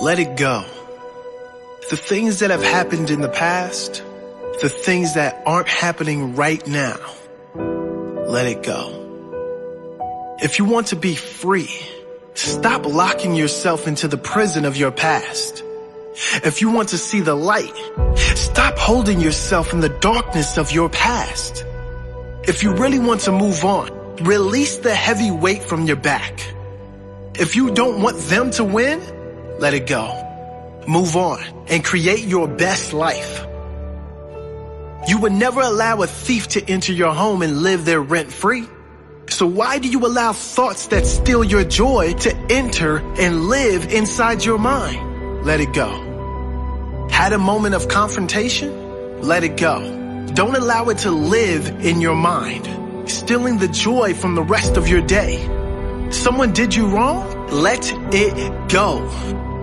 Let it go. The things that have happened in the past, the things that aren't happening right now, let it go. If you want to be free, stop locking yourself into the prison of your past. If you want to see the light, stop holding yourself in the darkness of your past. If you really want to move on, release the heavy weight from your back. If you don't want them to win, let it go. Move on and create your best life. You would never allow a thief to enter your home and live there rent free. So why do you allow thoughts that steal your joy to enter and live inside your mind? Let it go. Had a moment of confrontation? Let it go. Don't allow it to live in your mind, stealing the joy from the rest of your day. Someone did you wrong? Let it go.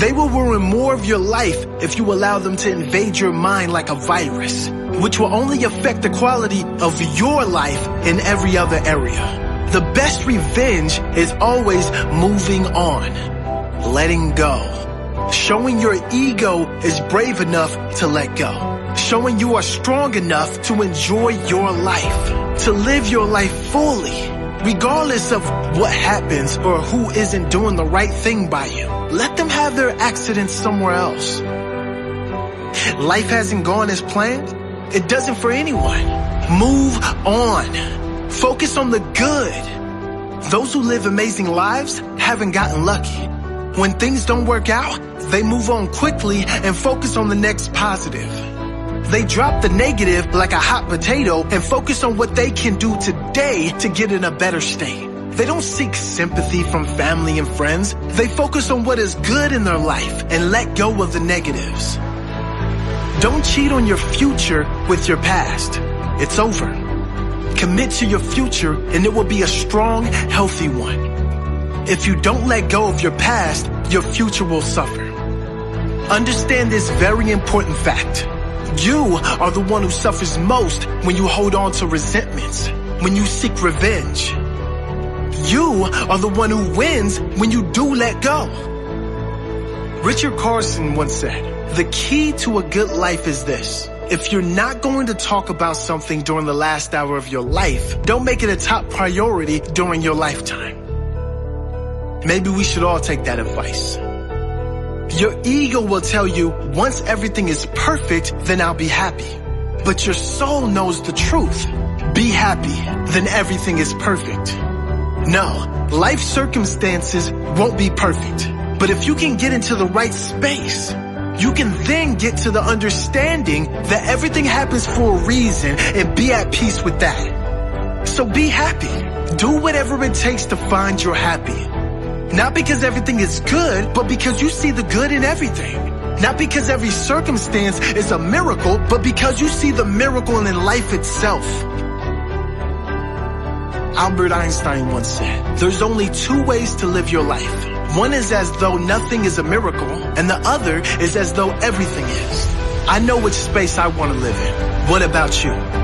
They will ruin more of your life if you allow them to invade your mind like a virus, which will only affect the quality of your life in every other area. The best revenge is always moving on, letting go. Showing your ego is brave enough to let go. Showing you are strong enough to enjoy your life, to live your life fully regardless of what happens or who isn't doing the right thing by you. Let them have their accidents somewhere else. Life hasn't gone as planned. It doesn't for anyone. Move on. Focus on the good. Those who live amazing lives haven't gotten lucky. When things don't work out, they move on quickly and focus on the next positive. They drop the negative like a hot potato and focus on what they can do today to get in a better state. They don't seek sympathy from family and friends. They focus on what is good in their life and let go of the negatives. Don't cheat on your future with your past. It's over. Commit to your future and it will be a strong, healthy one. If you don't let go of your past, your future will suffer. Understand this very important fact. You are the one who suffers most when you hold on to resentments, when you seek revenge. You are the one who wins when you do let go. Richard Carlson once said, the key to a good life is this. If you're not going to talk about something during the last hour of your life, don't make it a top priority during your lifetime. Maybe we should all take that advice. Your ego will tell you once everything is perfect, then I'll be happy. But your soul knows the truth. Be happy, then everything is perfect. No, life circumstances won't be perfect. But if you can get into the right space, you can then get to the understanding that everything happens for a reason and be at peace with that. So be happy. Do whatever it takes to find your happy. Not because everything is good, but because you see the good in everything. Not because every circumstance is a miracle, but because you see the miracle in life itself. Albert Einstein once said, there's only two ways to live your life. One is as though nothing is a miracle, and the other is as though everything is. I know which space I want to live in. What about you?